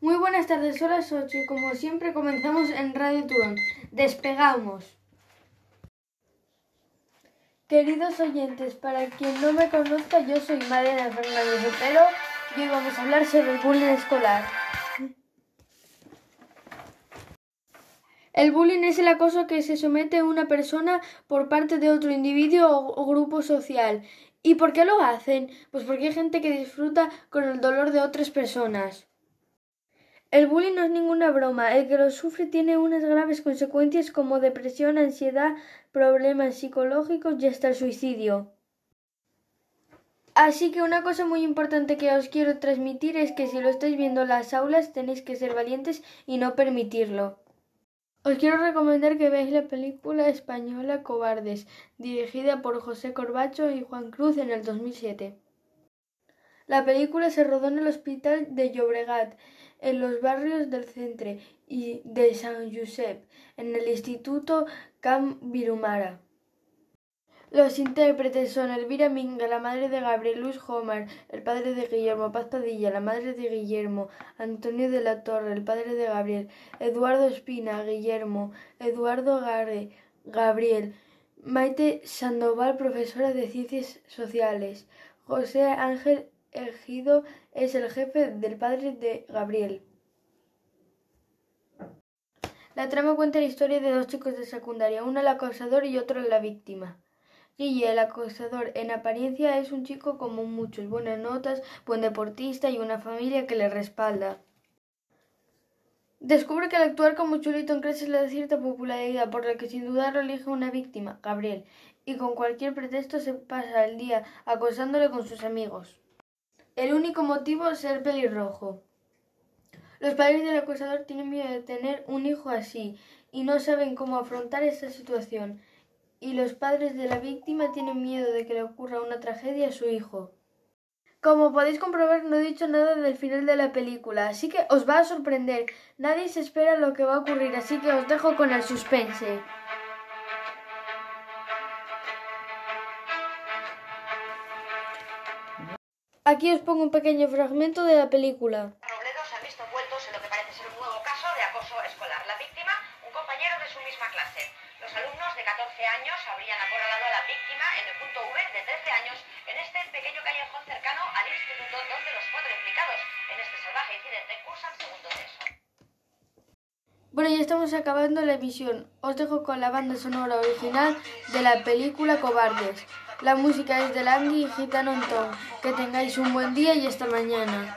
Muy buenas tardes, son las 8 y como siempre comenzamos en Radio Turón. Despegamos. Queridos oyentes, para quien no me conozca, yo soy Mariana Fernández Otero y hoy vamos a hablar sobre el bullying escolar. El bullying es el acoso que se somete a una persona por parte de otro individuo o grupo social. ¿Y por qué lo hacen? Pues porque hay gente que disfruta con el dolor de otras personas. El bullying no es ninguna broma. El que lo sufre tiene unas graves consecuencias como depresión, ansiedad, problemas psicológicos y hasta el suicidio. Así que una cosa muy importante que os quiero transmitir es que si lo estáis viendo en las aulas tenéis que ser valientes y no permitirlo. Os quiero recomendar que veáis la película española Cobardes, dirigida por José Corbacho y Juan Cruz en el 2007. La película se rodó en el hospital de Llobregat en los barrios del Centre y de San Josep, en el Instituto Camp Virumara. Los intérpretes son Elvira Minga, la madre de Gabriel, Luis Homar, el padre de Guillermo, Paz Padilla, la madre de Guillermo, Antonio de la Torre, el padre de Gabriel, Eduardo Espina, Guillermo, Eduardo Garre, Gabriel, Maite Sandoval, profesora de Ciencias Sociales, José Ángel Ejido es el jefe del padre de Gabriel. La trama cuenta la historia de dos chicos de secundaria, uno el acosador y otro la víctima. Guille, el acosador, en apariencia es un chico como muchos, buenas notas, buen deportista y una familia que le respalda. Descubre que al actuar como chulito crece le da cierta popularidad, por lo que sin dudarlo elige una víctima, Gabriel, y con cualquier pretexto se pasa el día acosándole con sus amigos. El único motivo es ser pelirrojo. Los padres del acosador tienen miedo de tener un hijo así y no saben cómo afrontar esa situación. Y los padres de la víctima tienen miedo de que le ocurra una tragedia a su hijo. Como podéis comprobar, no he dicho nada del final de la película, así que os va a sorprender. Nadie se espera lo que va a ocurrir, así que os dejo con el suspense. Aquí os pongo un pequeño fragmento de la película. Robledo se han visto envueltos en lo que parece ser un nuevo caso de acoso escolar. La víctima, un compañero de su misma clase. Los alumnos de 14 años habrían acorralado a la víctima en el punto V de 13 años en este pequeño callejón cercano al instituto donde los cuatro implicados en este salvaje incidente cursan segundo de eso. Bueno, ya estamos acabando la emisión. Os dejo con la banda sonora original de la película Cobardes. La música es de Langi y Gitano Antón. Que tengáis un buen día y hasta mañana.